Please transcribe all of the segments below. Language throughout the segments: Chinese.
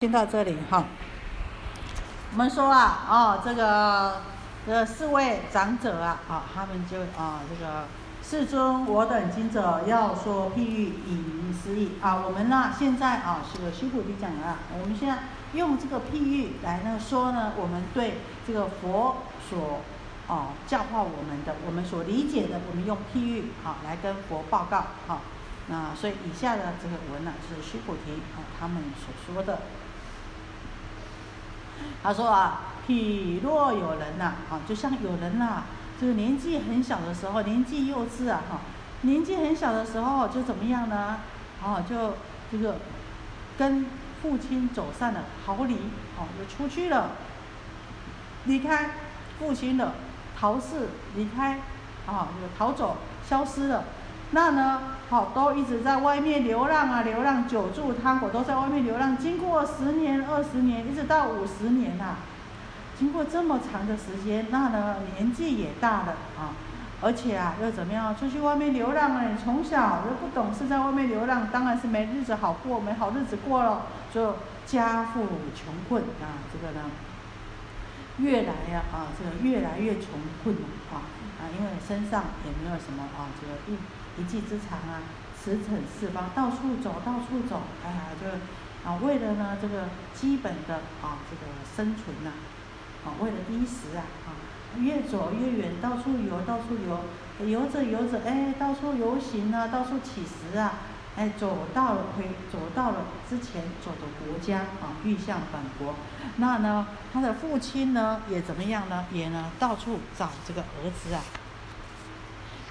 听到这里哈，我们说啊，哦，这个这四位长者啊，啊，他们就啊，这个世尊，我等今者要说譬喻，以明思义啊。我们呢，现在啊，这个须菩提讲了，我们现在用这个譬喻来呢说呢，我们对这个佛所啊教化我们的，我们所理解的，我们用譬喻啊来跟佛报告啊。那所以以下的这个文呢，是须菩提啊他们所说的。他说啊，譬若有人呐，啊，就像有人呐，就是年纪很小的时候，年纪幼稚啊，哈，年纪很小的时候就怎么样呢？啊，就这个跟父亲走散了，逃离，哦，就出去了，离开父亲了，逃逝，离开，啊，就逃走，消失了。那呢，好，都一直在外面流浪啊，流浪久住他国，都在外面流浪。经过十年、二十年，一直到五十年呐，经过这么长的时间，那呢，年纪也大了啊，而且啊，又怎么样？出去外面流浪了，从小又不懂事，在外面流浪，当然是没日子好过，没好日子过了，就家富穷困啊，这个呢，越来呀啊，这个越来越穷困啊啊，因为身上也没有什么啊，这个一。一技之长啊，驰骋四方，到处走，到处走，哎呀，就啊，为了呢这个基本的啊这个生存呐，啊，为了衣食啊，啊，越走越远，到处游，到处游，游着游着，哎，到处游行啊，到处乞食啊，哎，走到了回，走到了之前走的国家啊，欲向本国，那呢，他的父亲呢也怎么样呢？也呢到处找这个儿子啊。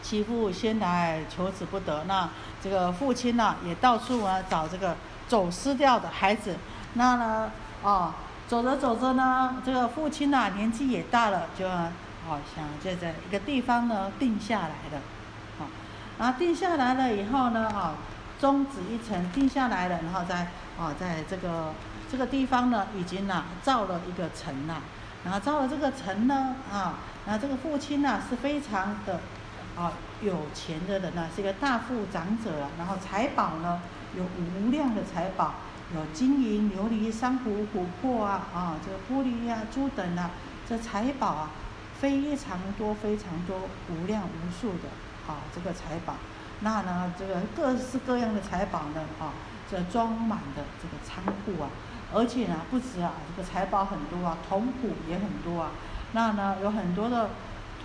媳妇先来求子不得，那这个父亲呢，也到处啊找这个走失掉的孩子。那呢，哦，走着走着呢，这个父亲呢年纪也大了，就好想就在一个地方呢定下来了。好，然后定下来了以后呢，啊，终止一层定下来了，然后在啊在这个这个地方呢，已经呢造了一个城了。然后造了这个城呢，啊，那这个父亲呢是非常的。啊，有钱的人呢，是一个大富长者啊。然后财宝呢，有无量的财宝，有金银琉璃珊瑚琥珀啊，啊，这个玻璃呀、珠等啊，这财宝啊，非常多，非常多，无量无数的啊，这个财宝。那呢，这个各式各样的财宝呢，啊，这装满的这个仓库啊，而且呢，不止啊，这个财宝很多啊，铜鼓也很多啊。那呢，有很多的。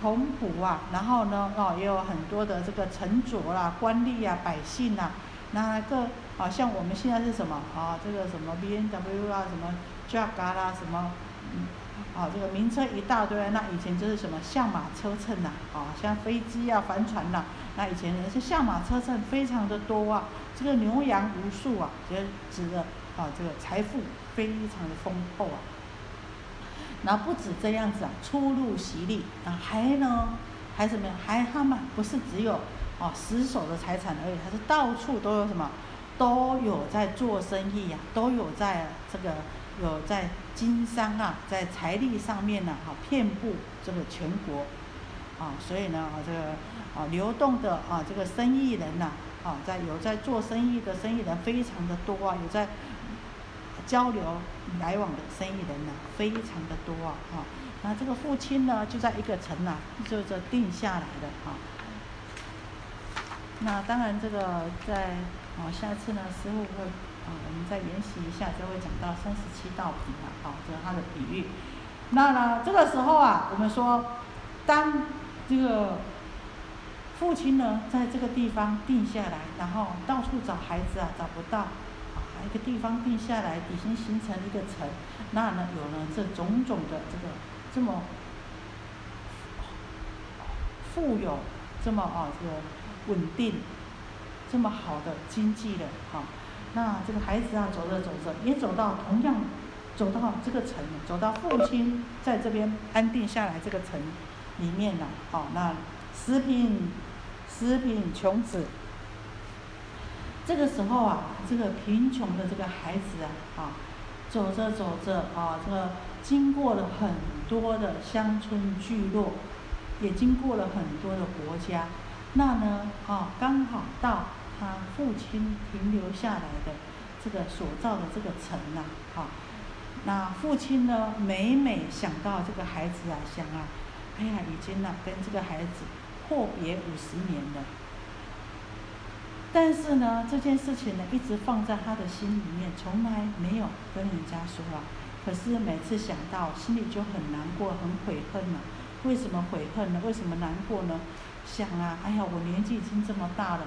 铜谱啊，然后呢，哦，也有很多的这个臣佐啦、官吏啊、百姓呐，那个啊，像我们现在是什么啊？这个什么 B N W 啊，什么 Jag 啦，什么，嗯，啊，这个名车一大堆。那以前就是什么象马车乘呐，啊，像飞机啊、帆船呐，那以前人是象马车乘，非常的多啊，这个牛羊无数啊，就指的啊，这个财富非常的丰厚啊。那不止这样子啊，出入席利啊，还呢，还什么？还他们不是只有哦死守的财产而已，还是到处都有什么，都有在做生意呀，都有在这个有在经商啊，在财力上面呢，哈，遍布这个全国，啊，所以呢，啊这个啊流动的啊这个生意人呐，啊在有在做生意的生意人非常的多啊，有在。交流来往的生意人呢，非常的多啊，哈。那这个父亲呢，就在一个城呐，就这定下来的啊。那当然，这个在啊，下次呢，师傅会啊，我们再研习一下，就会讲到三十七道品了，好，这是他的比喻。那呢，这个时候啊，我们说，当这个父亲呢，在这个地方定下来，然后到处找孩子啊，找不到。一个地方定下来，已经形成一个城，那呢有了这种种的这个这么富有，这么啊这个稳定，这么好的经济的哈，那这个孩子啊走着走着也走到同样走到这个城，走到父亲在这边安定下来这个城里面了，好那食品食品穷子。这个时候啊，这个贫穷的这个孩子啊，啊，走着走着啊，这个经过了很多的乡村聚落，也经过了很多的国家，那呢，啊，刚好到他父亲停留下来的这个所造的这个城呐，好，那父亲呢，每每想到这个孩子啊，想啊，哎呀，已经呢跟这个孩子阔别五十年了，但是呢，这件事情呢一直放在他的心里面，从来没有跟人家说啊。可是每次想到，心里就很难过，很悔恨了。为什么悔恨呢？为什么难过呢？想啊，哎呀，我年纪已经这么大了，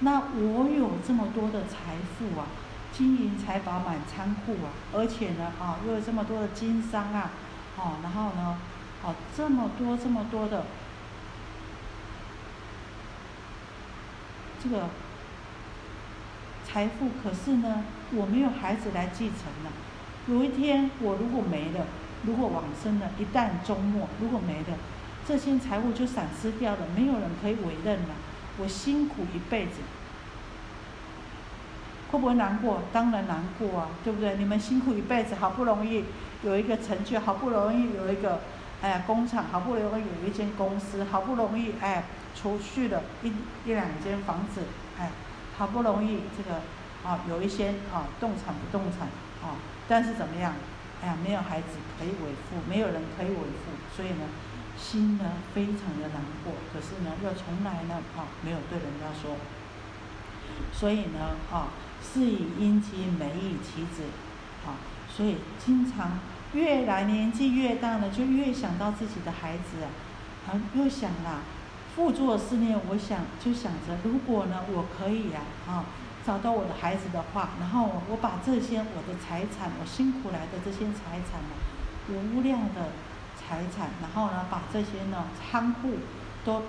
那我有这么多的财富啊。金银财宝满仓库啊，而且呢，啊，又有这么多的经商啊，哦，然后呢，哦，这么多这么多的这个财富，可是呢，我没有孩子来继承了。有一天我如果没了，如果往生了，一旦终末，如果没了，这些财物就散失掉了，没有人可以委任了。我辛苦一辈子。会不会难过？当然难过啊，对不对？你们辛苦一辈子，好不容易有一个成就，好不容易有一个哎呀工厂，好不容易有一间公司，好不容易哎储蓄了一一两间房子，好不容易这个啊有一些啊动产不动产啊，但是怎么样？哎呀，没有孩子可以维护，没有人可以维护，所以呢，心呢非常的难过。可是呢，又从来呢啊没有对人家说，所以呢啊。是以阴妻，美以其子，啊，所以经常越来年纪越大呢，就越想到自己的孩子啊，啊，又想啦，复作思念，我想就想着，如果呢，我可以呀，啊，找到我的孩子的话，然后我把这些我的财产，我辛苦来的这些财产呢，无量的财产，然后呢，把这些呢仓库都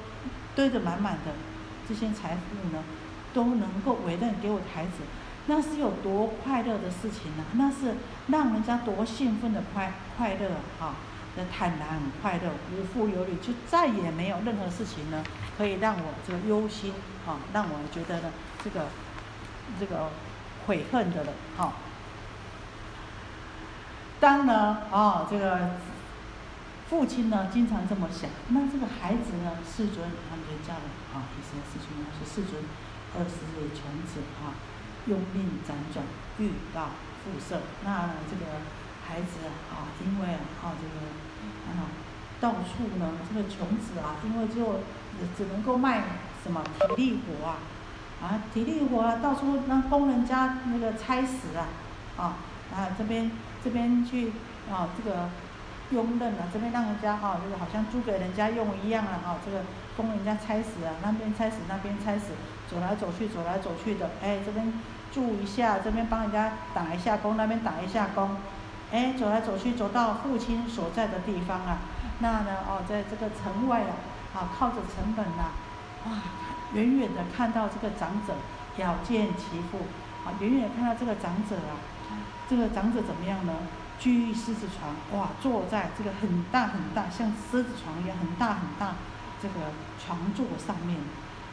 堆得满满的，这些财富呢，都能够委任给我的孩子。那是有多快乐的事情呢？那是让人家多兴奋的快快乐啊！那坦然很快乐，无负有虑，就再也没有任何事情呢，可以让我这个忧心啊，让我觉得呢，这个这个悔恨的了啊。当呢啊，这个父亲呢，经常这么想，那这个孩子呢，世尊他们就叫了啊，一声世尊是世尊，二十岁穷子啊。用命辗转，遇到复色。那这个孩子啊，因为啊，这个啊，到处呢，这个穷子啊，因为就只能够卖什么体力活啊，啊，体力活啊，到处让工人家那个差死啊，啊，啊这边这边去啊，这个佣人啊，这边让人家啊，就是好像租给人家用一样啊，啊，这个工人家差死啊，那边差死，那边差死，走来走去，走来走去的，哎，这边。住一下，这边帮人家打一下工，那边打一下工，哎，走来走去，走到父亲所在的地方啊，那呢，哦，在这个城外啊，啊，靠着城门呐，哇，远远的看到这个长者遥见其父，啊，远远看到这个长者啊，这个长者怎么样呢？居于狮子床，哇，坐在这个很大很大，像狮子床一样很大很大这个床座上面，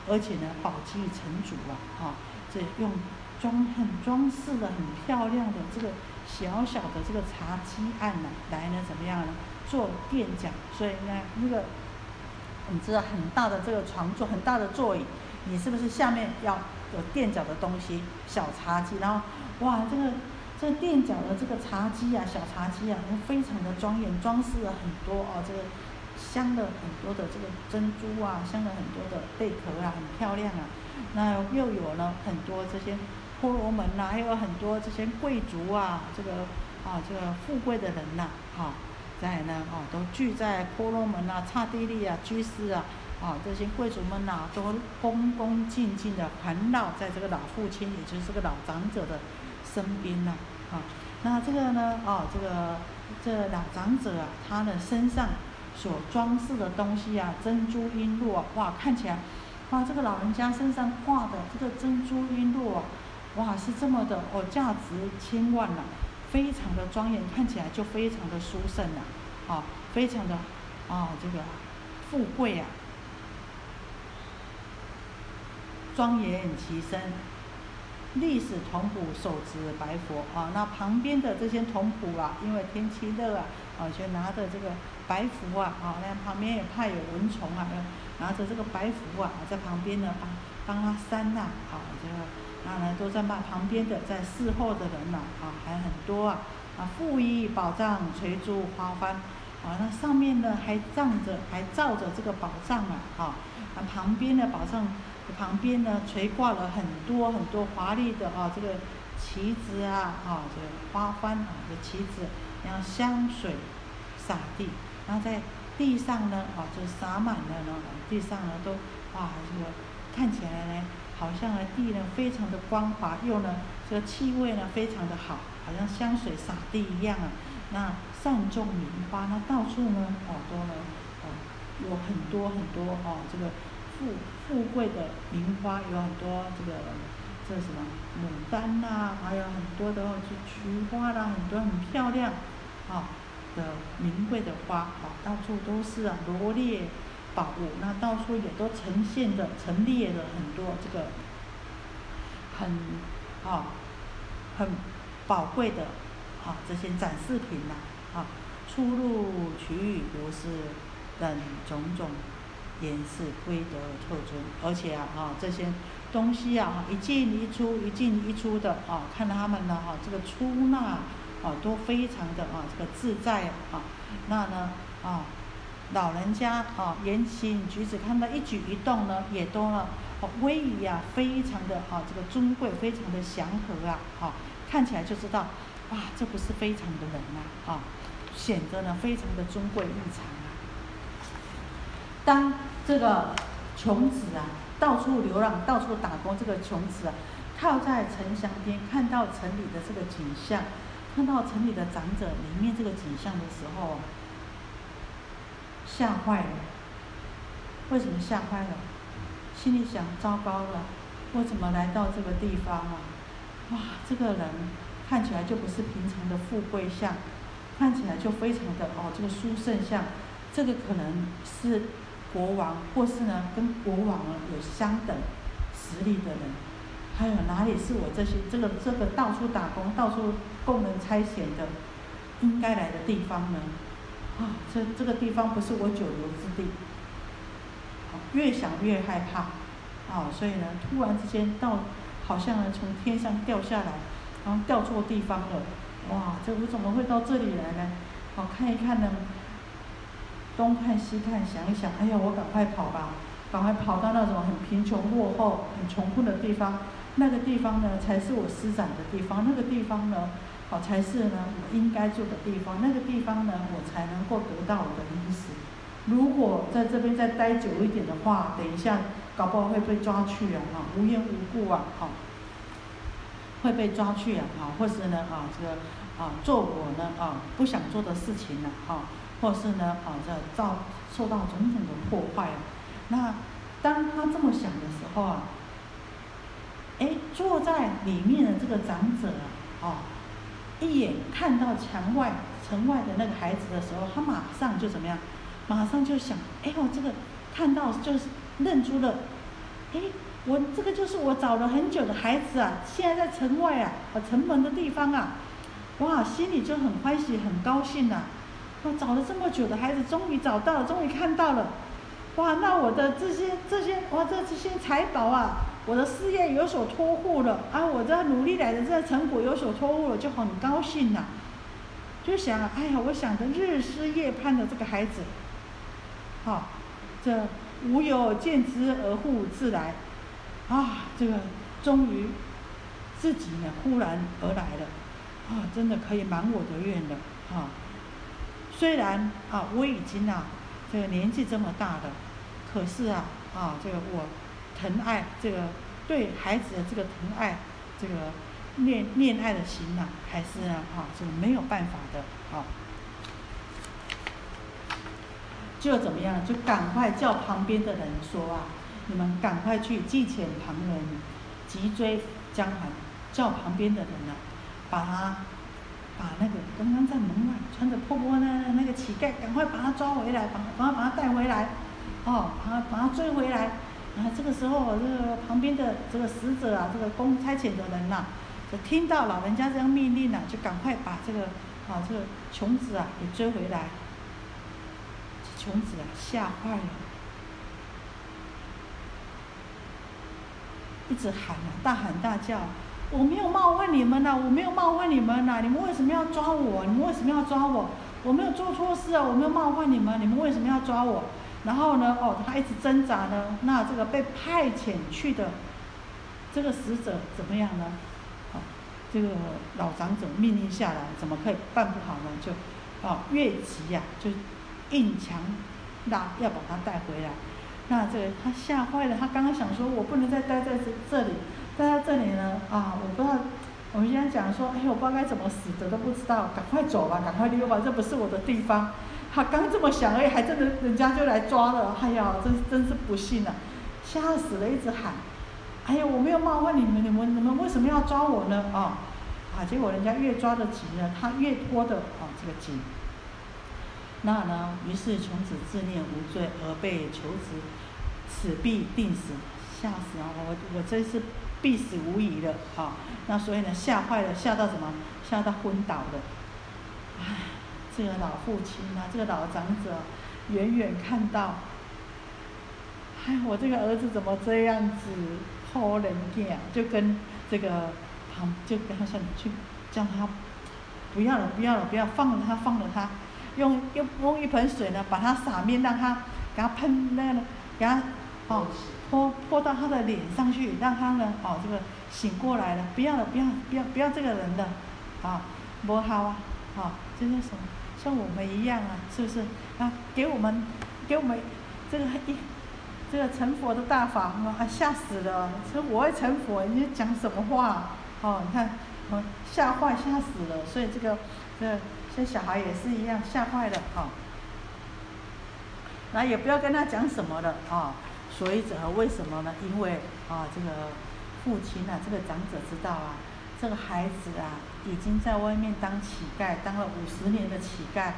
而且呢，宝鸡成主了，啊，这用。装很装饰的很漂亮的这个小小的这个茶几案呢，来呢怎么样呢？做垫脚，所以呢那个你知道很大的这个床座，很大的座椅，你是不是下面要有垫脚的东西？小茶几，然后哇，这个这个垫脚的这个茶几啊，小茶几啊，非常的庄严，装饰了很多哦，这个镶了很多的这个珍珠啊，镶了很多的贝壳啊，很漂亮啊。那又有了很多这些。婆罗门呐，还有很多这些贵族啊，这个啊，这个富贵的人呐，哈，在呢，啊，都聚在婆罗门呐、刹帝利啊、居士啊，啊，这些贵族们呐，都恭恭敬敬的环绕在这个老父亲，也就是这个老长者的身边呐，啊，那这个呢，啊，这个这老长者啊，他的身上所装饰的东西啊，珍珠璎珞，哇，看起来，哇，这个老人家身上挂的这个珍珠璎珞啊。哇，是这么的哦，价值千万呐，非常的庄严，看起来就非常的殊胜呐，啊，非常的啊，这个富贵啊，庄严其身，历史铜鼓手执白佛啊，那旁边的这些铜鼓啊，因为天气热啊，啊，就拿着这个白符啊，啊，那旁边也怕有蚊虫啊，拿着这个白符啊，在旁边呢帮帮他扇呐，啊，这个。那呢都在骂旁边的在侍候的人呐，啊还很多啊，啊富衣宝藏垂珠花幡，啊那上面呢还站着还罩着这个宝藏啊，啊那旁边的宝藏旁边呢垂挂了很多很多华丽的啊这个旗子啊，啊这个花幡啊这旗子，然后香水洒地，然后在地上呢啊就洒满了呢，地上呢都哇这个看起来呢。好像呢地呢非常的光滑，又呢这个气味呢非常的好，好像香水洒地一样啊。那善种名花，那到处呢哦都呢哦有很多很多哦这个富富贵的名花，有很多这个这什么牡丹呐，还有很多的菊菊花啦，很多很漂亮啊的名贵的花啊，到处都是啊罗列。宝物，那到处也都呈现的、陈列了很多这个很啊很宝贵的啊这些展示品呐啊出入区域如是等种种颜色规则特征，而且啊啊这些东西啊一进一出一进一出的啊，看他们呢哈这个出纳啊都非常的啊这个自在啊，那呢啊。老人家啊，言行举止，看到一举一动呢，也都呢，威仪啊，非常的啊，这个尊贵，非常的祥和啊，哈，看起来就知道，哇，这不是非常的人呐，啊，显得呢非常的尊贵异常啊。当这个穷子啊，到处流浪，到处打工，这个穷子啊，靠在城墙边，看到城里的这个景象，看到城里的长者里面这个景象的时候。吓坏了，为什么吓坏了？心里想：糟糕了，我怎么来到这个地方啊？哇，这个人看起来就不是平常的富贵相，看起来就非常的哦，这个书圣相，这个可能是国王，或是呢跟国王有相等实力的人。还有哪里是我这些这个这个到处打工、到处供人差遣的应该来的地方呢？啊，这这个地方不是我久留之地，越想越害怕，啊，所以呢，突然之间到，好像呢从天上掉下来，然后掉错地方了，哇，这我怎么会到这里来呢？好看一看呢，东看西看，想一想，哎呀，我赶快跑吧，赶快跑到那种很贫穷落后、很穷困的地方，那个地方呢才是我施展的地方，那个地方呢。好才是呢，我应该住的地方。那个地方呢，我才能够得到我的衣食。如果在这边再待久一点的话，等一下搞不好会被抓去啊！哈，无缘无故啊，哈，会被抓去啊！哈，或是呢，啊，这个啊，做我呢啊不想做的事情呢，哈，或是呢，啊，这造受到种种的破坏啊。那当他这么想的时候啊，哎，坐在里面的这个长者啊，啊。一眼看到墙外城外的那个孩子的时候，他马上就怎么样？马上就想：哎呦，这个看到就是认出了，哎，我这个就是我找了很久的孩子啊，现在在城外啊，城门的地方啊，哇，心里就很欢喜，很高兴呐。我找了这么久的孩子，终于找到了，终于看到了，哇，那我的这些这些哇，这这些财宝啊！我的事业有所托付了啊！我这努力来的这成果有所托付了，就很高兴呐。就想，哎呀，我想着日思夜盼的这个孩子，好，这无有见之而复自来，啊，这个终于自己呢忽然而来了，啊，真的可以满我的愿了，啊。虽然啊，我已经啊，这个年纪这么大了，可是啊，啊，这个我。疼爱这个对孩子的这个疼爱，这个恋恋爱的心呐，还是啊，这个没有办法的啊，就怎么样？就赶快叫旁边的人说啊，你们赶快去祭遣旁人，急追江寒，叫旁边的人呢，把他把那个刚刚在门外穿着破破烂烂那个乞丐，赶快把他抓回来，把把他把他带回来，哦，把他把他追回来。啊，这个时候，这个旁边的这个使者啊，这个公差遣的人呐，就听到老人家这样命令了，就赶快把这个啊这个琼子啊给追回来。琼子啊吓坏了，一直喊啊，大喊大叫，我没有冒犯你们呐，我没有冒犯你们呐，你们为什么要抓我？你们为什么要抓我？我没有做错事啊，我没有冒犯你们，你们为什么要抓我？然后呢，哦，他一直挣扎呢，那这个被派遣去的这个使者怎么样呢？好，这个老长者命令下来，怎么可以办不好呢？就，哦，越急呀，就硬强拉要把他带回来。那这个他吓坏了，他刚刚想说，我不能再待在这这里，待在这里呢，啊，我不知道，我们现在讲说，哎，我不知道该怎么死的都不知道，赶快走吧，赶快溜吧，这不是我的地方。他刚这么想，而已，还真的人家就来抓了，哎呀，真真是不幸啊，吓死了，一直喊，哎呀，我没有冒犯你们，你们你们为什么要抓我呢？啊，啊，结果人家越抓得急呢，他越拖的啊，这个紧。那呢？于是从此自念无罪而被求职，此必定死，吓死啊！我我真是必死无疑的啊！那所以呢，吓坏了，吓到什么？吓到昏倒了。唉，这个老父亲啊，这个老长者，远远看到，唉，我这个儿子怎么这样子？好人见，就跟这个旁就跟他说，去叫他不要了，不要了，不要放了他，放了他。用用用一盆水呢，把它洒面，让他给他喷那个，给他哦泼泼到他的脸上去，让他呢哦这个醒过来了，不要了，不要不要不要这个人的，啊，不好啊，啊，这是什么？像我们一样啊，是不是？啊，给我们给我们这个一这个成佛的大法啊，吓死了！说我会成佛，你讲什么话？哦，你看，吓坏吓死了，所以这个这。这小孩也是一样，吓坏了哈。那也不要跟他讲什么了啊。所以者为什么呢？因为啊，这个父亲啊，这个长者知道啊，这个孩子啊，已经在外面当乞丐，当了五十年的乞丐，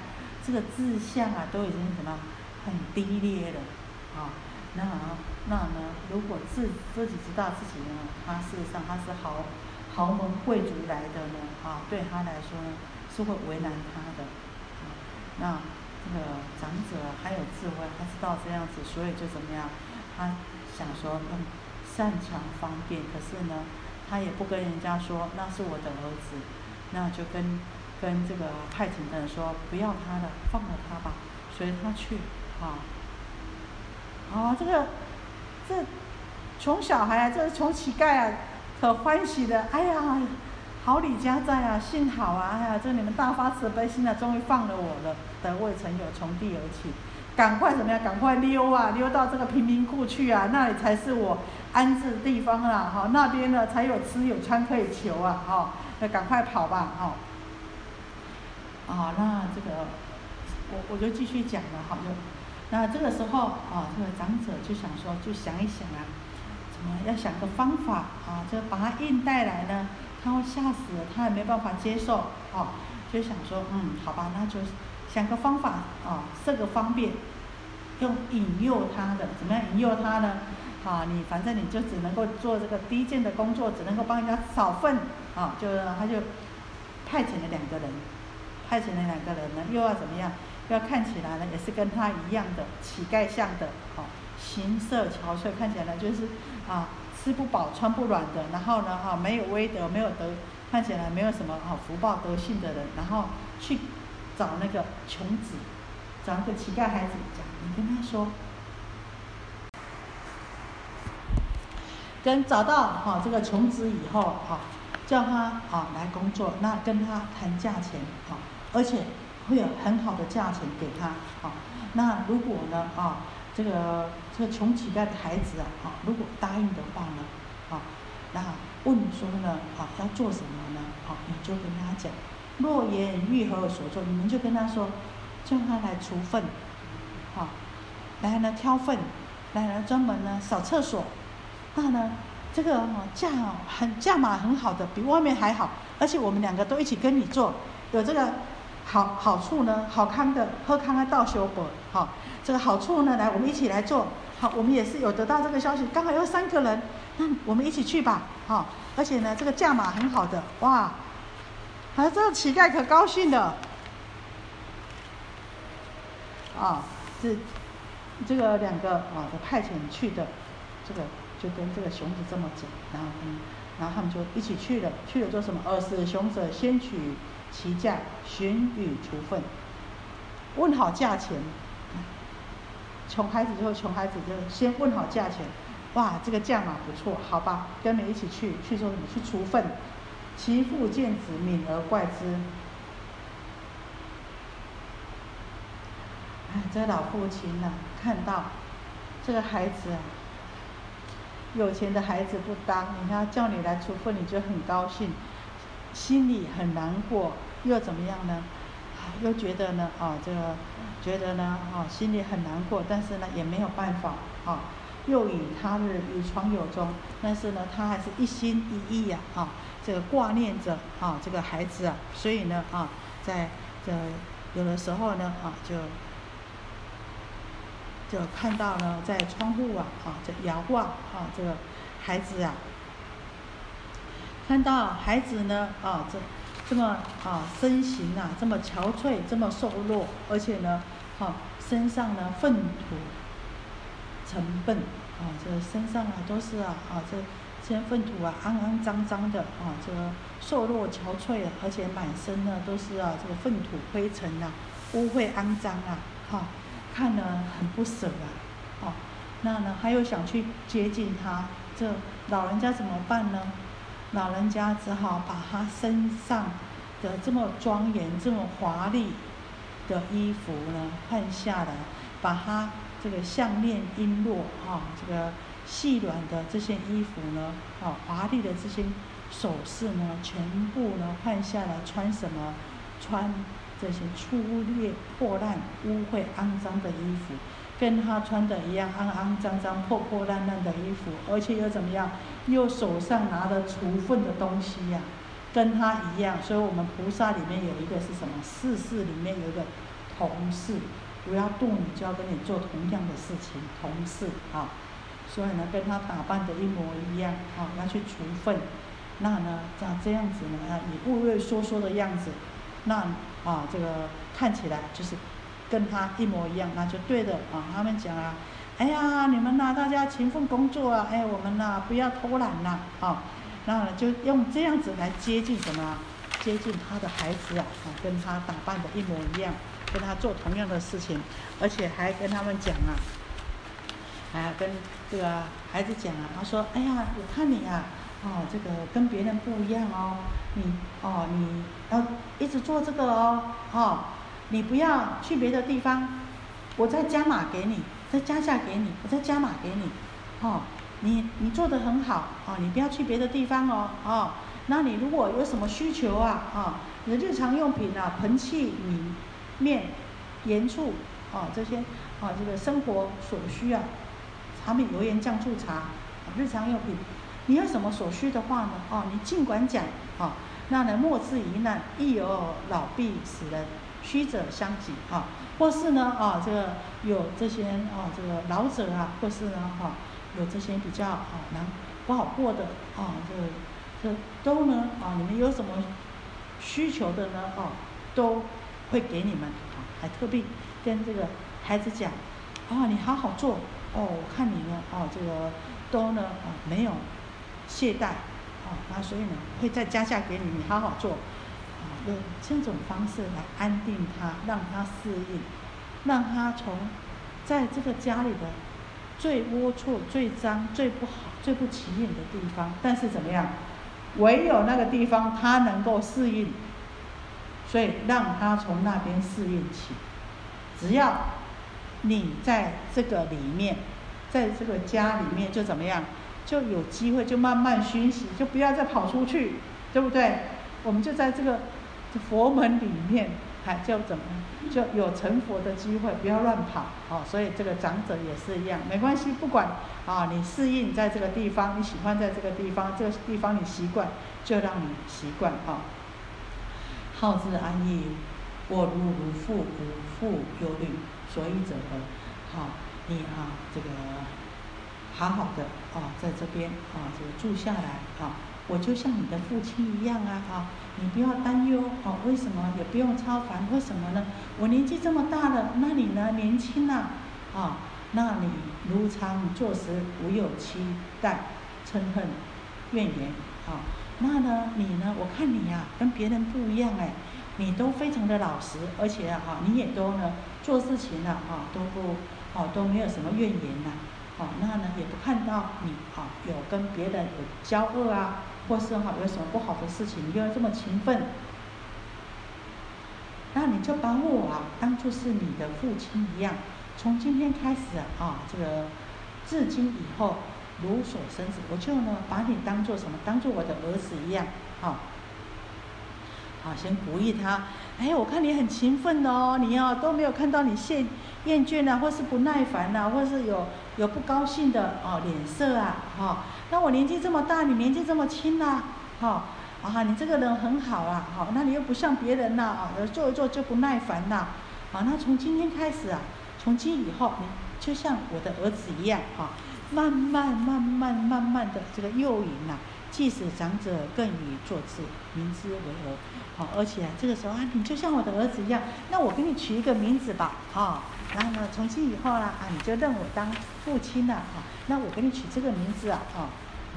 这个志向啊，都已经什么很低劣了啊。那那呢，如果自自己知道自己呢，他事实上他是豪豪门贵族来的呢啊，对他来说呢。是会为难他的，那这个长者还有智慧，他知道这样子，所以就怎么样？他想说嗯擅长方便，可是呢，他也不跟人家说那是我的儿子，那就跟跟这个派遣的人说不要他的，放了他吧，随他去啊。啊，这个这穷小孩啊，这个穷乞丐啊，可欢喜的，哎呀！好礼家在啊，幸好啊，哎呀，这你们大发慈悲心啊，终于放了我了。得未曾有，从地而起，赶快怎么样？赶快溜啊，溜到这个贫民窟去啊，那里才是我安置的地方啊，哈，那边呢才有吃有穿可以求啊，哈，那赶快跑吧，哈。啊，那这个我我就继续讲了，好就，那这个时候啊，这个长者就想说，就想一想啊，怎么要想个方法啊，就把他硬带来呢？他会吓死了，他也没办法接受，哦，就想说，嗯，好吧，那就想个方法，啊，设个方便，用引诱他的，怎么样引诱他呢？啊，你反正你就只能够做这个低贱的工作，只能够帮人家扫粪，啊，就是他就派遣了两个人，派遣了两个人呢，又要怎么样？要看起来呢，也是跟他一样的乞丐像的，哦，形色憔悴，看起来呢就是啊。吃不饱穿不暖的，然后呢，哈，没有威德，没有德，看起来没有什么好福报德性的人，然后去找那个穷子，找那个乞丐孩子讲，你跟他说，跟找到哈这个穷子以后，哈，叫他啊来工作，那跟他谈价钱，哈，而且会有很好的价钱给他，啊，那如果呢，啊。这个这个穷乞丐的孩子啊，啊，如果答应的话呢，啊，那问说呢，啊，要做什么呢？啊，你就跟他讲，若言欲何所做，你们就跟他说，叫他来除粪，好，来呢挑粪，来呢专门呢扫厕所，那呢这个价很价码很好的，比外面还好，而且我们两个都一起跟你做，有这个好好处呢，好康的喝康的倒修果，好。这个好处呢，来，我们一起来做。好，我们也是有得到这个消息，刚好有三个人，那我们一起去吧。好，而且呢，这个价码很好的，哇，啊，这个乞丐可高兴的。啊，这这个两个啊，的派遣去的，这个就跟这个熊子这么讲，然后嗯，然后他们就一起去了，去了做什么？二是熊者先取其价，寻与除粪，问好价钱。穷孩子就穷孩子就先问好价钱，哇，这个价码不错，好吧，跟你一起去去做什么？去除粪。其父见子，敏而怪之。哎，这老父亲呢，看到这个孩子啊，有钱的孩子不当，你看叫你来出粪，你就很高兴，心里很难过，又怎么样呢？又觉得呢，啊，这个觉得呢，啊，心里很难过，但是呢，也没有办法，啊，又与他日与床有终，但是呢，他还是一心一意呀，啊，这个挂念着，啊，这个孩子啊，所以呢，啊，在这有的时候呢，啊，就就看到呢，在窗户啊，啊，这遥望，啊，这个孩子啊，看到孩子呢，啊，这。这么啊，身形啊，这么憔悴，这么瘦弱，而且呢，哈，身上呢粪土成粪，啊，这身上啊都是啊，啊，这这些粪土啊，肮肮脏脏的，啊，这瘦弱憔悴，而且满身呢都是啊，这个粪土灰尘呐，污秽肮脏啊，哈，看了很不舍啊，哦，那呢，还有想去接近他，这老人家怎么办呢？老人家只好把他身上的这么庄严、这么华丽的衣服呢换下来，把他这个项链、璎珞啊，这个细软的这些衣服呢，啊，华丽的这些首饰呢，全部呢换下来，穿什么？穿这些粗劣、破烂、污秽、肮脏的衣服。跟他穿的一样，肮肮脏脏、破破烂烂的衣服，而且又怎么样？又手上拿着除粪的东西呀，跟他一样。所以我们菩萨里面有一个是什么？四事里面有一个同事，不要度你，就要跟你做同样的事情，同事啊。所以呢，跟他打扮的一模一样啊，要去除粪。那呢，像这样子呢，啊，以畏畏缩缩的样子，那啊，这个看起来就是。跟他一模一样，那就对的啊。他们讲啊，哎呀，你们呐，大家勤奋工作啊，哎，我们呐不要偷懒呐，啊，那就用这样子来接近什么？接近他的孩子，啊，跟他打扮的一模一样，跟他做同样的事情，而且还跟他们讲啊，还跟这个孩子讲啊，他说，哎呀，我看你啊，哦，这个跟别人不一样哦，你哦，你要一直做这个哦，哦。你不要去别的地方，我再加码给你，再加价给你，我再加码给你，哦，你你做的很好，哦，你不要去别的地方哦，哦，那你如果有什么需求啊，啊，你的日常用品啊，盆器、你面、盐醋，啊，这些，啊，这个生活所需啊，茶米油盐酱醋茶，啊日常用品，你有什么所需的话呢，哦，你尽管讲，啊，那呢，莫自疑难，亦有老病死人。虚者相己啊，或是呢啊，这个有这些啊，这个老者啊，或是呢哈，有这些比较啊难不好过的啊，这这都呢啊，你们有什么需求的呢啊，都会给你们啊，还特别跟这个孩子讲啊，你好好做哦，我看你呢啊，这个都呢啊没有懈怠啊，那所以呢会再加价给你，你好好做。啊用这种方式来安定他，让他适应，让他从在这个家里的最龌龊、最脏、最不好、最不起眼的地方，但是怎么样？唯有那个地方他能够适应，所以让他从那边适应起。只要你在这个里面，在这个家里面就怎么样，就有机会就慢慢熏习，就不要再跑出去，对不对？我们就在这个。佛门里面还叫怎么？就有成佛的机会，不要乱跑哦。所以这个长者也是一样，没关系，不管啊，你适应在这个地方，你喜欢在这个地方，这个地方你习惯，就让你习惯啊。好自安逸，我如如父，无父忧虑，所以者何？好，你啊，这个好好的啊，在这边啊，这个住下来啊。我就像你的父亲一样啊，啊，你不要担忧，啊，为什么也不用超凡？为什么呢？我年纪这么大了，那你呢？年轻呐，啊，那你如常做时，无有期待、嗔恨、怨言，啊，那呢，你呢？我看你呀，跟别人不一样哎，你都非常的老实，而且啊，你也都呢做事情呢啊，都不，哦，都没有什么怨言呐，哦，那呢也不看到你啊有跟别人有交恶啊，或是哈有什么不好的事情，你又要这么勤奋。那你就把我啊当做是你的父亲一样，从今天开始啊，这个至今以后如所生子，我就呢把你当做什么？当做我的儿子一样，啊，好，先鼓励他。哎，我看你很勤奋哦，你哦都没有看到你厌厌倦啊，或是不耐烦呐，或是有有不高兴的哦脸色啊，哈。那我年纪这么大，你年纪这么轻呐，哈。啊，你这个人很好啊，好，那你又不像别人呐，啊，做一做就不耐烦呐，啊，那从今天开始啊，从今以后，你就像我的儿子一样，啊，慢慢慢慢慢慢的这个诱引呐，即使长者更以坐之，明之为儿，好，而且这个时候啊，你就像我的儿子一样，那我给你取一个名字吧，啊，然后呢，从今以后呢，啊，你就认我当父亲了，啊，那我给你取这个名字啊，哦，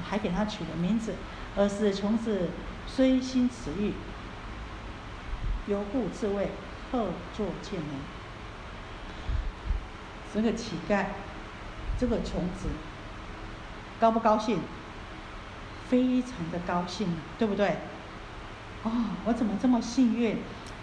还给他取了名字，而是从此。虽心此欲，犹故自谓后作见人。这个乞丐，这个穷子，高不高兴？非常的高兴，对不对？哦，我怎么这么幸运，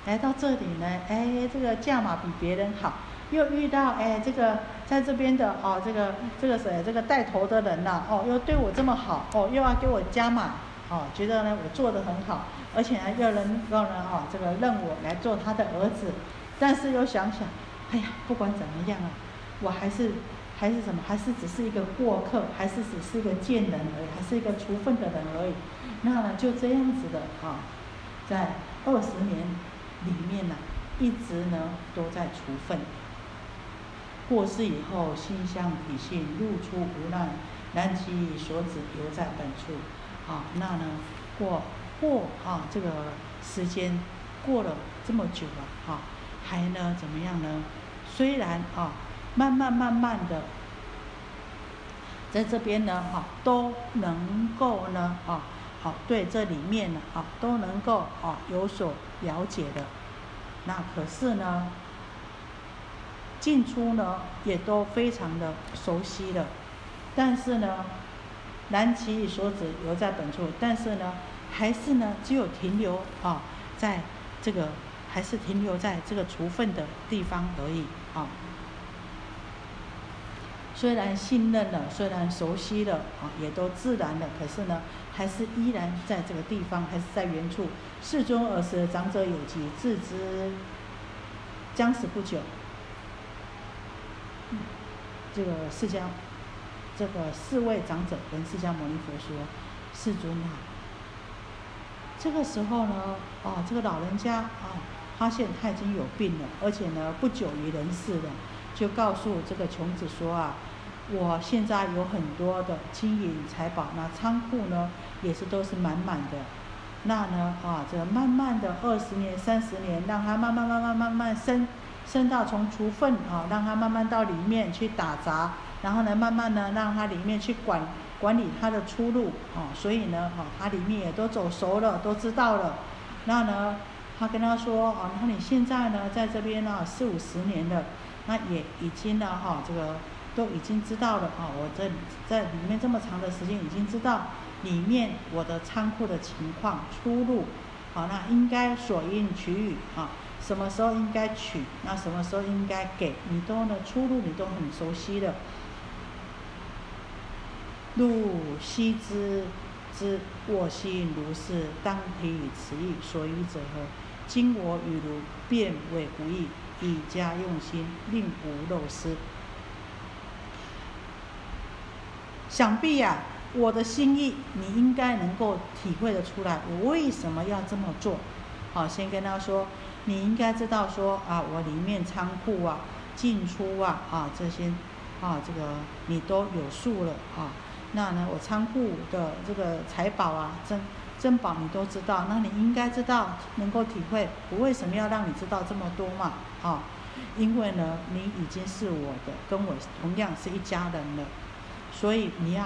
来到这里呢？哎，这个价码比别人好，又遇到哎这个在这边的哦，这个这个谁？这个带头的人呐，哦，又对我这么好，哦，又要给我加码。哦，觉得呢我做的很好，而且呢又能让人哦这个认我来做他的儿子，但是又想想，哎呀不管怎么样啊，我还是还是什么，还是只是一个过客，还是只是一个贱人而已，还是一个除粪的人而已。那呢就这样子的啊，在二十年里面呢，一直呢都在除粪。过世以后，心相体性，入出无难，难其所指，犹在本处。啊，那呢，过过啊，这个时间过了这么久了，哈，还呢怎么样呢？虽然啊，慢慢慢慢的，在这边呢，哈，都能够呢，啊，好对这里面呢，啊，都能够啊有所了解的，那可是呢，进出呢也都非常的熟悉了，但是呢。难其以所指，犹在本处。但是呢，还是呢，只有停留啊，在这个，还是停留在这个除粪的地方而已。虽然信任了，虽然熟悉了啊，也都自然了，可是呢，还是依然在这个地方，还是在原处。世尊而时，长者有疾，自知将死不久。这个释迦。这个四位长者跟释迦牟尼佛说：“世尊啊，这个时候呢，哦，这个老人家啊，发现他已经有病了，而且呢，不久于人世了，就告诉这个穷子说啊，我现在有很多的金银财宝，那仓库呢也是都是满满的，那呢，啊，这慢慢的二十年、三十年，让他慢慢、慢慢、慢慢升升到从除粪啊，让他慢慢到里面去打杂。”然后呢，慢慢呢，让他里面去管管理他的出路啊，所以呢，啊，他里面也都走熟了，都知道了。那呢，他跟他说，啊，那你现在呢，在这边呢，四五十年了，那也已经呢，哈，这个都已经知道了，啊，我在在里面这么长的时间，已经知道里面我的仓库的情况出入，好，那应该所应取予，啊，什么时候应该取，那什么时候应该给你都呢，出入你都很熟悉的。汝悉知之，我心如是，当体以此意，所以者何？今我与汝便为无益，以加用心，令无漏失。想必呀，我的心意你应该能够体会得出来，我为什么要这么做？好，先跟他说，你应该知道说啊，我里面仓库啊、进出啊、啊这些啊，这个你都有数了啊。那呢，我仓库的这个财宝啊，珍珍宝你都知道，那你应该知道，能够体会，我为什么要让你知道这么多嘛？啊，因为呢，你已经是我的，跟我同样是一家人了，所以你要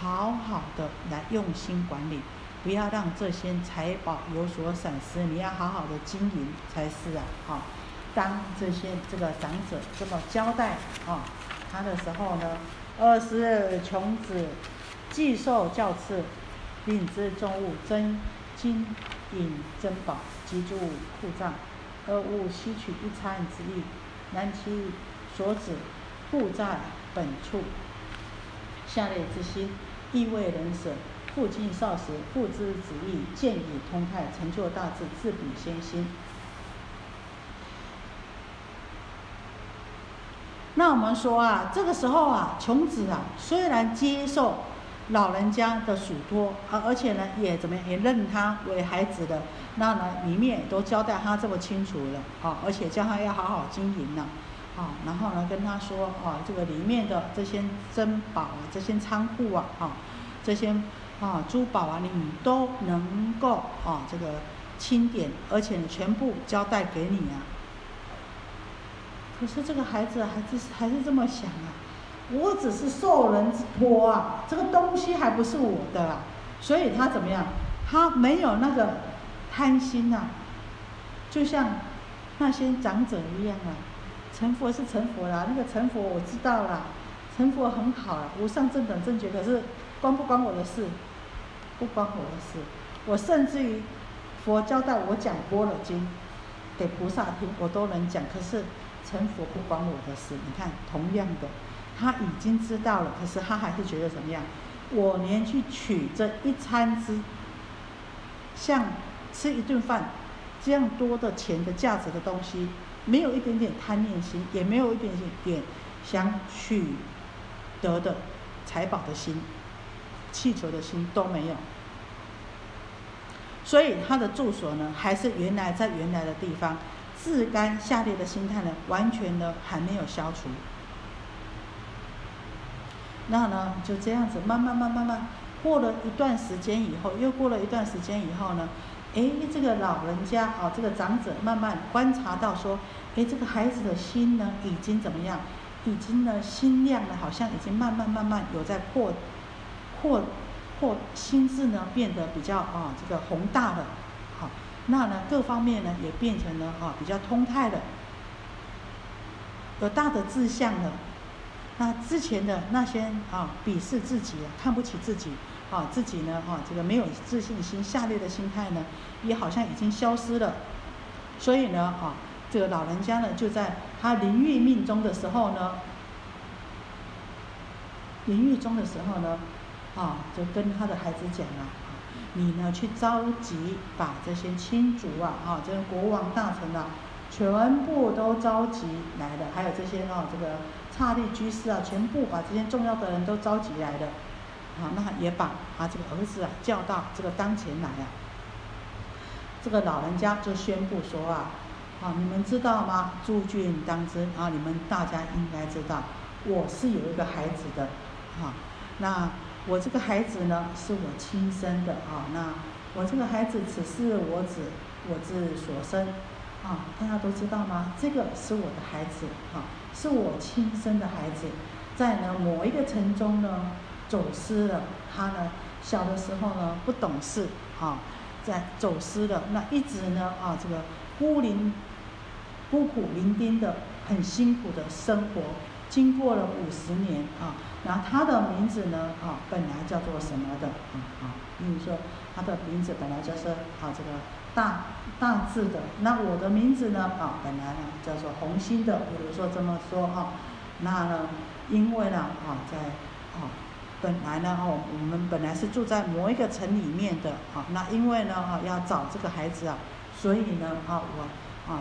好好的来用心管理，不要让这些财宝有所闪失。你要好好的经营才是啊！好，当这些这个长者这么交代啊他的时候呢，二十穷子既受教赐，并知重物真金银珍宝，积诸库藏。而勿吸取一餐之意，难其所指，故在本处。下列之心，亦为人舍。复尽少时，复知子意，见以通泰，成就大志，自比先心。那我们说啊，这个时候啊，穷子啊，虽然接受老人家的嘱托，而而且呢，也怎么样，也认他为孩子的。那呢，里面也都交代他这么清楚了，啊，而且叫他要好好经营呢，啊然后呢跟他说，啊，这个里面的这些珍宝啊，这些仓库啊，啊，这些啊珠宝啊，你都能够啊这个清点，而且全部交代给你啊。可是这个孩子还是还是这么想啊，我只是受人之托啊，这个东西还不是我的啊，所以他怎么样？他没有那个。贪心呐，就像那些长者一样啊。成佛是成佛啦，那个成佛我知道啦，成佛很好啊，无上正等正觉。可是关不关我的事？不关我的事。我甚至于佛交代我讲般若经给菩萨听，我都能讲。可是成佛不关我的事。你看，同样的，他已经知道了，可是他还是觉得怎么样？我连去取这一餐之，像。吃一顿饭，这样多的钱的价值的东西，没有一点点贪念心，也没有一点点想取得的财宝的心、气球的心都没有。所以他的住所呢，还是原来在原来的地方，自甘下列的心态呢，完全的还没有消除。那呢，就这样子慢慢慢慢慢，过了一段时间以后，又过了一段时间以后呢？哎，这个老人家啊，这个长者慢慢观察到说，哎，这个孩子的心呢，已经怎么样？已经呢，心量呢，好像已经慢慢慢慢有在扩扩扩，心智呢变得比较啊，这个宏大了。好，那呢，各方面呢也变成了啊比较通泰的，有大的志向了。那之前的那些啊，鄙视自己，看不起自己。啊，自己呢，啊，这个没有自信心、下列的心态呢，也好像已经消失了。所以呢，啊，这个老人家呢，就在他临欲命中的时候呢，临欲中的时候呢，啊，就跟他的孩子讲了，你呢去召集，把这些亲族啊，啊，这些国王大臣啊，全部都召集来的，还有这些啊，这个刹利居士啊，全部把这些重要的人都召集来的。啊，那也把啊这个儿子啊叫到这个当前来啊。这个老人家就宣布说啊，啊你们知道吗？诸君当知啊，你们大家应该知道，我是有一个孩子的，啊，那我这个孩子呢是我亲生的啊，那我这个孩子此是我子，我之所生，啊，大家都知道吗？这个是我的孩子，啊，是我亲生的孩子，在呢某一个城中呢。走失了，他呢小的时候呢不懂事，啊，在走失了，那一直呢啊这个孤零孤苦伶仃的很辛苦的生活，经过了五十年啊，然后他的名字呢啊本来叫做什么的啊啊，比如说他的名字本来就是啊这个大大字的，那我的名字呢啊本来呢叫做红心的，比如说这么说啊，那呢因为呢啊在啊。本来呢，哦，我们本来是住在某一个城里面的，啊，那因为呢，啊，要找这个孩子啊，所以呢，啊，我，啊，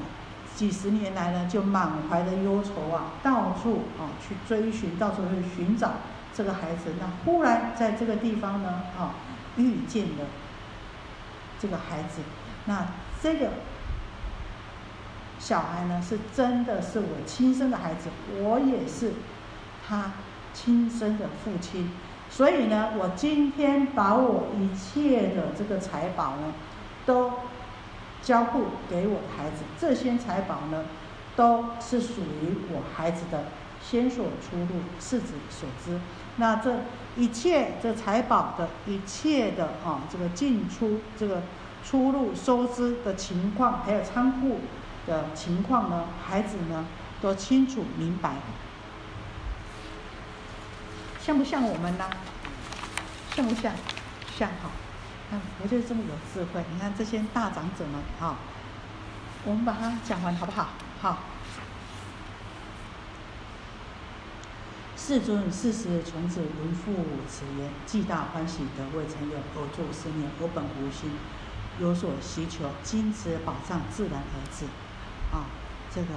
几十年来呢，就满怀的忧愁啊，到处啊去追寻，到处去寻找这个孩子。那忽然在这个地方呢，啊，遇见了这个孩子。那这个小孩呢，是真的是我亲生的孩子，我也是他亲生的父亲。所以呢，我今天把我一切的这个财宝呢，都交付给我的孩子。这些财宝呢，都是属于我孩子的先所出入，是指所知。那这一切这财宝的一切的啊，这个进出这个出入收支的情况，还有仓库的情况呢，孩子呢都清楚明白。像不像我们呢？像不像？像哈。看，我就这么有智慧。你看这些大长者们哈，我们把它讲完好不好？好。世尊，世时从子闻父此言，既大欢喜，得未曾有，而作是念：我本无心，有所希求，今此宝藏自然而至。啊，这个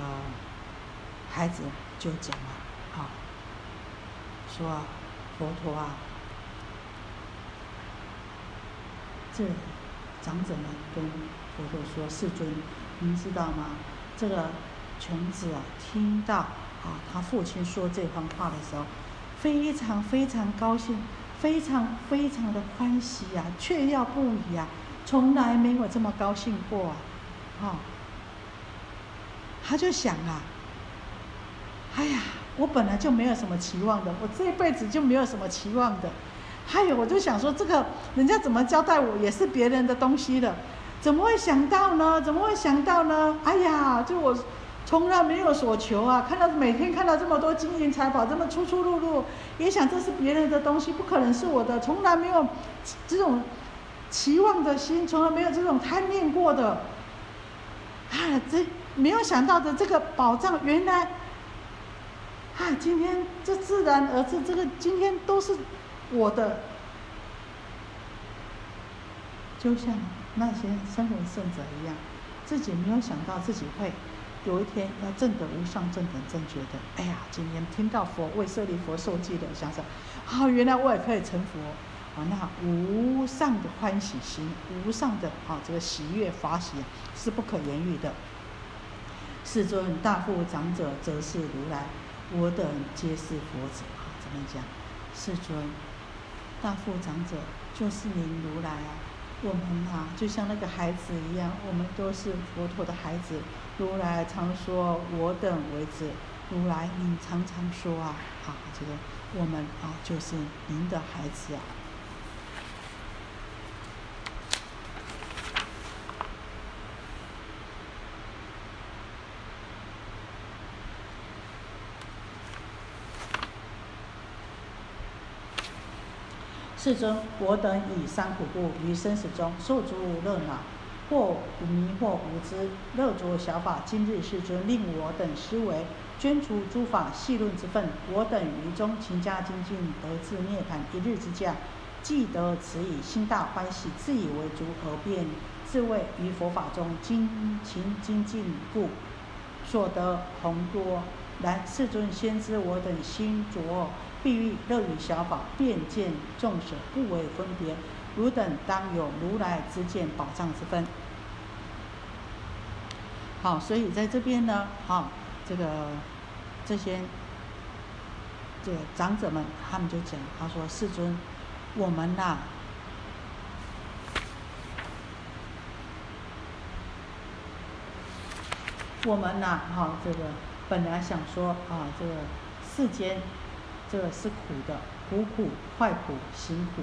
孩子就讲了，啊，说佛陀啊，这长者们跟佛陀说：“世尊，您知道吗？这个穷子啊，听到。”啊，他父亲说这番话的时候，非常非常高兴，非常非常的欢喜呀，却要不已啊，从来没有这么高兴过啊，啊，他就想啊，哎呀，我本来就没有什么期望的，我这一辈子就没有什么期望的，还有我就想说，这个人家怎么交代我，也是别人的东西的，怎么会想到呢？怎么会想到呢？哎呀，就我。从来没有所求啊！看到每天看到这么多金银财宝，这么出出入入，也想这是别人的东西，不可能是我的。从来没有这种期望的心，从来没有这种贪念过的。啊，这没有想到的这个宝藏，原来啊，今天这自然而至，这个今天都是我的，就像那些生闻圣者一样，自己没有想到自己会。有一天要证得无上正等正觉的，哎呀，今天听到佛为舍利佛受记的，想想，啊，原来我也可以成佛，啊，那无上的欢喜心，无上的啊这个喜悦法喜是不可言喻的。世尊大富长者则是如来，我等皆是佛子啊，怎么讲？世尊大富长者就是您如来啊，我们啊就像那个孩子一样，我们都是佛陀的孩子。如来常说：“我等为子。”如来，您常常说啊，啊，这个我们啊，就是您的孩子啊。世尊，我等以三苦故，于生死中受诸热恼。或迷惑无知，乐着小法。今日世尊令我等思维，捐除诸法细论之分。我等于中勤加精进，得至涅槃一日之价。既得此以心大欢喜，自以为足，而便自谓于佛法中精勤精进故，所得宏多。然世尊先知我等心浊，必欲乐于小法，便见众舍不为分别。汝等当有如来之见，宝藏之分。好，所以在这边呢，好，这个这些这个长者们，他们就讲，他说：“世尊，我们呐，我们呐，哈，这个本来想说啊，这个世间这个是苦的，苦苦、快苦、辛苦，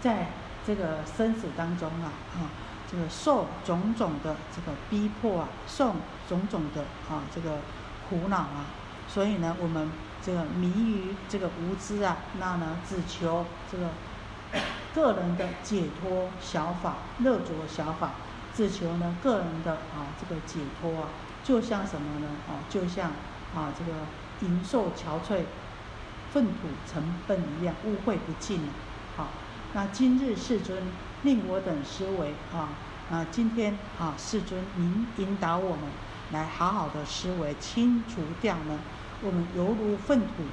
在。”这个生死当中啊，啊，这个受种种的这个逼迫啊，受种种的啊这个苦恼啊，所以呢，我们这个迷于这个无知啊，那呢只求这个个人的解脱小法，乐着小法，只求呢个人的啊这个解脱啊，就像什么呢？啊，就像啊这个银瘦憔悴、粪土成粪一样，污秽不净好。那今日世尊令我等思维啊啊，今天啊世尊您引导我们来好好的思维，清除掉呢我们犹如粪土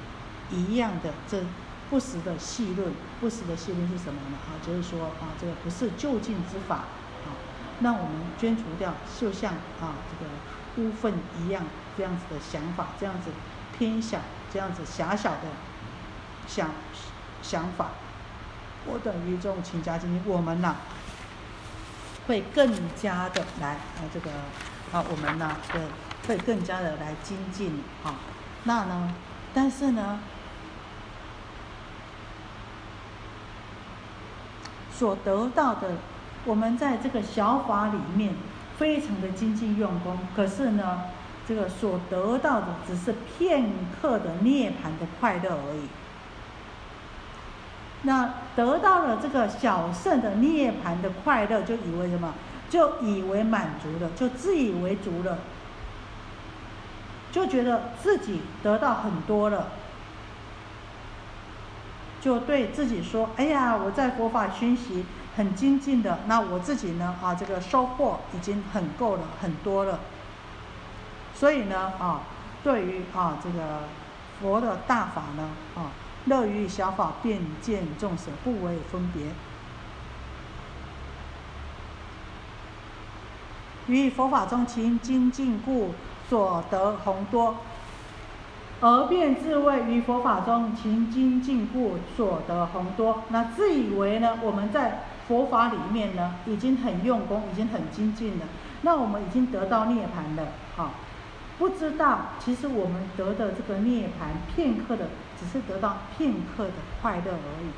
一样的这不实的细论，不实的细论是什么呢？啊，就是说啊这个不是就近之法啊，那我们捐除掉，就像啊这个污粪一样这样子的想法，这样子偏小，这样子狭小的想想法。我等于这种勤加精进，我们呢会更加的来啊，这个啊，我们呢的会更加的来精进啊。那呢，但是呢，所得到的，我们在这个小法里面非常的精进用功，可是呢，这个所得到的只是片刻的涅槃的快乐而已。那得到了这个小圣的涅槃的快乐，就以为什么？就以为满足了，就自以为足了，就觉得自己得到很多了，就对自己说：“哎呀，我在佛法熏习很精进的，那我自己呢？啊，这个收获已经很够了，很多了。所以呢，啊，对于啊这个佛的大法呢，啊。”乐于小法，便见众生，不为分别。于佛法中勤精进故，所得宏多；而便自谓于佛法中勤精进故，所得宏多。那自以为呢？我们在佛法里面呢，已经很用功，已经很精进了。那我们已经得到涅槃了，好。不知道，其实我们得的这个涅槃片刻的，只是得到片刻的快乐而已。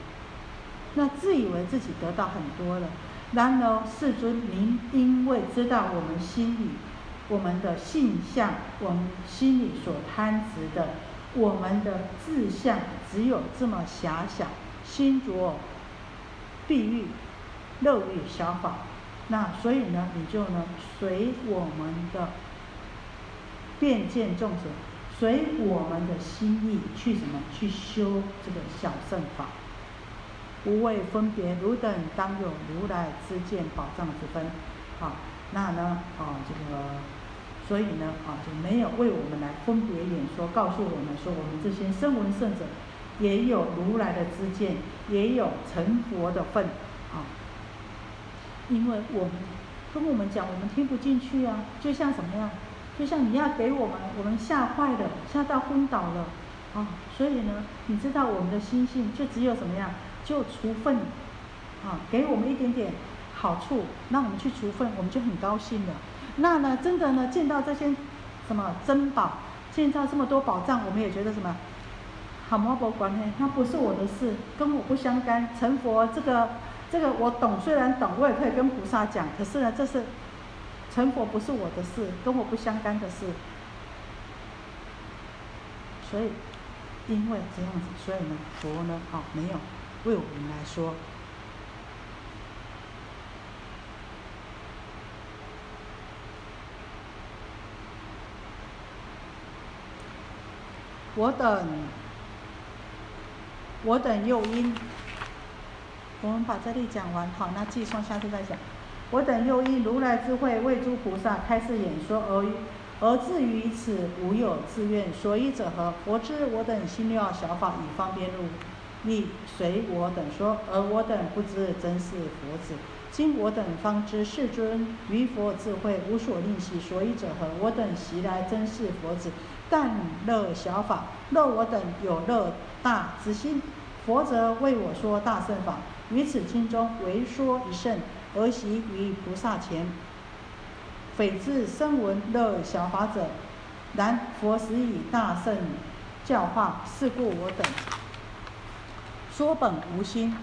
那自以为自己得到很多了，然而世尊您因为知道我们心里，我们的性相，我们心里所贪执的，我们的志向只有这么狭小，心着碧玉，乐于小法，那所以呢，你就呢随我们的。便见众生，随我们的心意去什么？去修这个小圣法，无为分别，汝等当有如来之见宝藏之分。好，那呢？啊，这个，所以呢？啊，就没有为我们来分别演说，告诉我们说，我们这些声闻圣者也有如来的知见，也有成佛的份。啊，因为我们跟我们讲，我们听不进去啊，就像什么样？就像你要给我们，我们吓坏了，吓到昏倒了，啊，所以呢，你知道我们的心性就只有怎么样，就除粪，啊，给我们一点点好处，那我们去除粪，我们就很高兴了。那呢，真的呢，见到这些什么珍宝，见到这么多宝藏，我们也觉得什么，好莫不关呢？那不是我的事，跟我不相干。成佛这个这个我懂，虽然懂，我也可以跟菩萨讲，可是呢，这是。成佛不是我的事，跟我不相干的事，所以因为这样子，所以呢，佛呢，好没有为我们来说，我等，我等诱因，我们把这里讲完，好，那继续下次再讲。我等又因如来智慧为诸菩萨开示演说而而至于此无有自愿，所以者何？佛知我等心要小法以方便入，亦随我等说，而我等不知真是佛子。今我等方知世尊于佛智慧无所吝惜，所以者何？我等习来真是佛子，但乐小法，乐我等有乐大之心。佛则为我说大圣法，于此经中为说一圣。儿媳于菩萨前，匪自声闻乐小法者。然佛时以大圣教化，是故我等说本无心，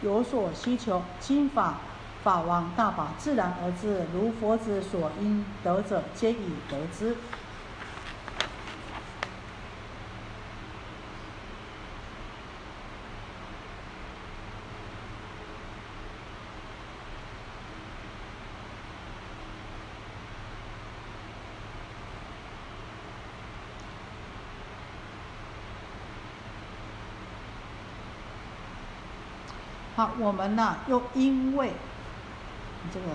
有所需求，经法法王大法自然而至，如佛子所应得者，皆已得之。我们呢又因为这个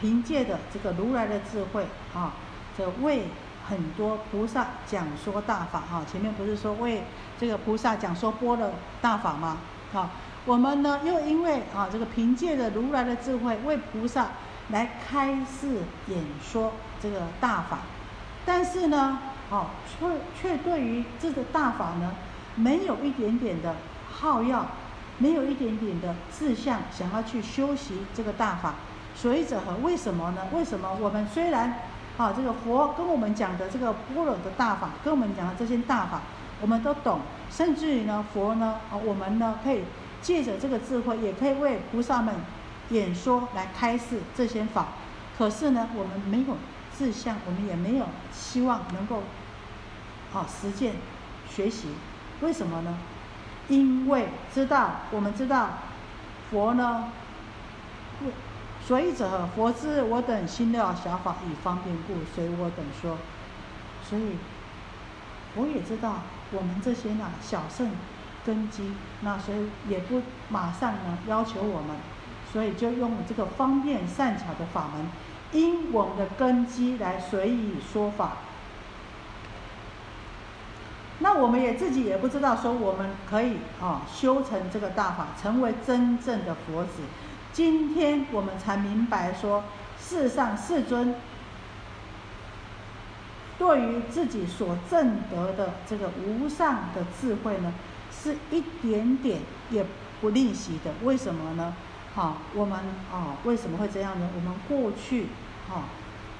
凭借着这个如来的智慧啊，这为很多菩萨讲说大法啊。前面不是说为这个菩萨讲说波的大法吗？啊，我们呢又因为啊这个凭借着如来的智慧为菩萨来开示演说这个大法，但是呢，哦却却对于这个大法呢没有一点点的。好要没有一点点的志向，想要去修习这个大法，所以者何？为什么呢？为什么我们虽然啊，这个佛跟我们讲的这个般若的大法，跟我们讲的这些大法，我们都懂。甚至于呢，佛呢，啊，我们呢可以借着这个智慧，也可以为菩萨们演说来开示这些法。可是呢，我们没有志向，我们也没有希望能够啊实践学习。为什么呢？因为知道，我们知道佛呢。所以者，佛知我等心料想法以方便故，随我等说。所以，我也知道我们这些呢小圣根基，那所以也不马上呢要求我们，所以就用这个方便善巧的法门，因我们的根基来随意说法。那我们也自己也不知道说我们可以啊修成这个大法，成为真正的佛子。今天我们才明白说，世上世尊对于自己所证得的这个无上的智慧呢，是一点点也不吝惜的。为什么呢？好，我们啊为什么会这样呢？我们过去啊，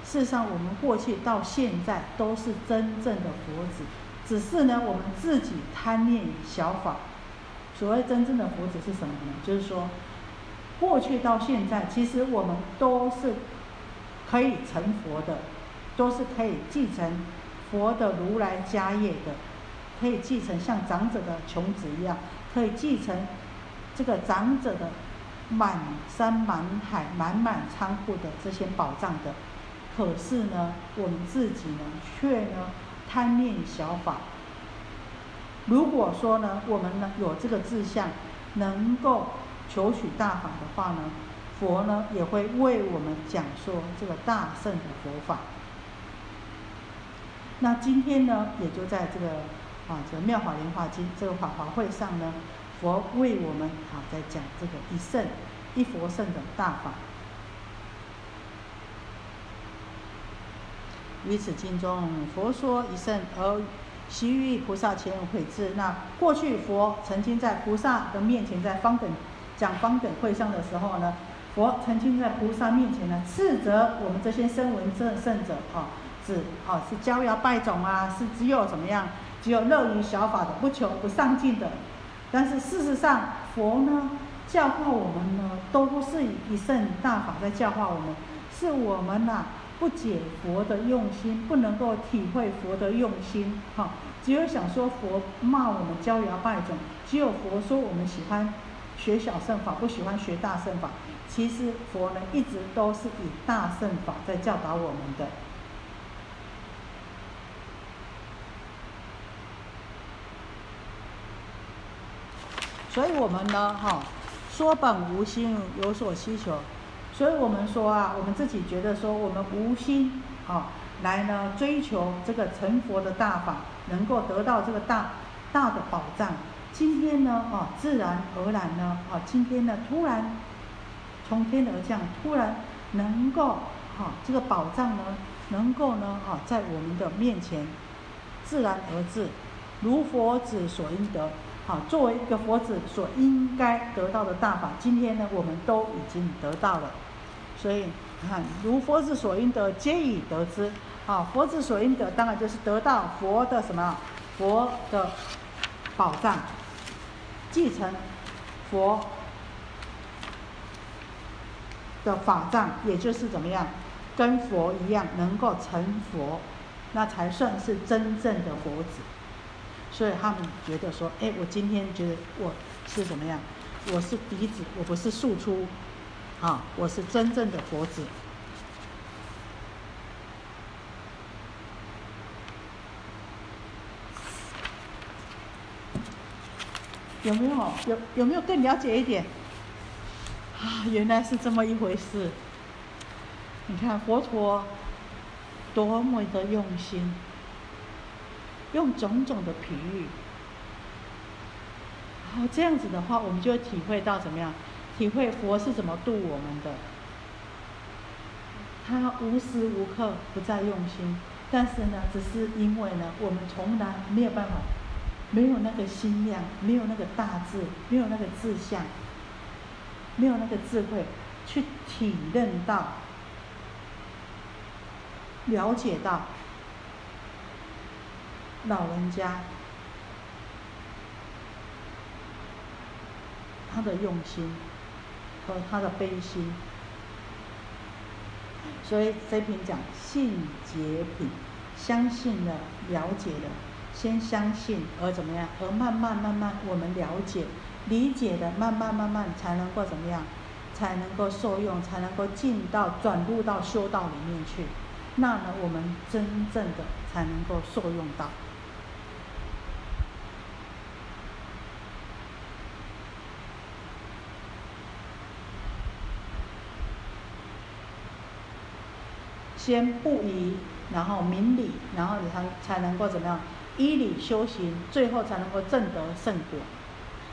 事实上我们过去到现在都是真正的佛子，只是呢我们自己贪念小法。所谓真正的佛子是什么呢？就是说。过去到现在，其实我们都是可以成佛的，都是可以继承佛的如来家业的，可以继承像长者的穷子一样，可以继承这个长者的满山满海、满满仓库的这些宝藏的。可是呢，我们自己呢，却呢贪念小法。如果说呢，我们呢有这个志向，能够。求取大法的话呢，佛呢也会为我们讲说这个大圣的佛法。那今天呢，也就在这个啊这个妙法莲华经这个法华会上呢，佛为我们啊在讲这个一圣一佛圣的大法。于此经中，佛说一圣而悉于菩萨前悔智。那过去佛曾经在菩萨的面前，在方等。讲方等会上的时候呢，佛曾经在菩萨面前呢斥责我们这些声闻正圣者啊，指啊是骄摇败种啊，是只有怎么样，只有乐于小法的，不求不上进的。但是事实上，佛呢教化我们呢，都不是以一圣大法在教化我们，是我们呐不解佛的用心，不能够体会佛的用心，哈，只有想说佛骂我们骄摇败种，只有佛说我们喜欢。学小圣法不喜欢学大圣法，其实佛呢一直都是以大圣法在教导我们的。所以我们呢，哈，说本无心，有所需求。所以我们说啊，我们自己觉得说，我们无心啊，来呢追求这个成佛的大法，能够得到这个大大的宝藏。今天呢，啊，自然而然呢，啊，今天呢，突然从天而降，突然能够，哈，这个宝藏呢，能够呢，啊，在我们的面前自然而至，如佛子所应得，啊，作为一个佛子所应该得到的大法，今天呢，我们都已经得到了。所以，你看，如佛子所应得，皆已得之。啊，佛子所应得，当然就是得到佛的什么？佛的宝藏。继承佛的法藏，也就是怎么样，跟佛一样能够成佛，那才算是真正的佛子。所以他们觉得说，哎，我今天觉得我是怎么样？我是嫡子，我不是庶出，啊，我是真正的佛子。有没有有有没有更了解一点？啊，原来是这么一回事。你看佛陀多么的用心，用种种的比喻，然后这样子的话，我们就会体会到怎么样？体会佛是怎么度我们的。他无时无刻不在用心，但是呢，只是因为呢，我们从来没有办法。没有那个心量，没有那个大智，没有那个志向，没有那个智慧，去体认到了解到老人家他的用心和他的悲心。所以这篇讲信解品，相信了、了解了，先相信，而怎么样？而慢慢慢慢，我们了解、理解的，慢慢慢慢才能够怎么样？才能够受用，才能够进到转入到修道里面去。那呢，我们真正的才能够受用到。先不疑，然后明理，然后你才才能够怎么样依理修行，最后才能够正得圣果。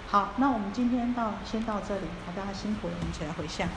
好，那我们今天到先到这里，好，大家辛苦了，我们起来回向。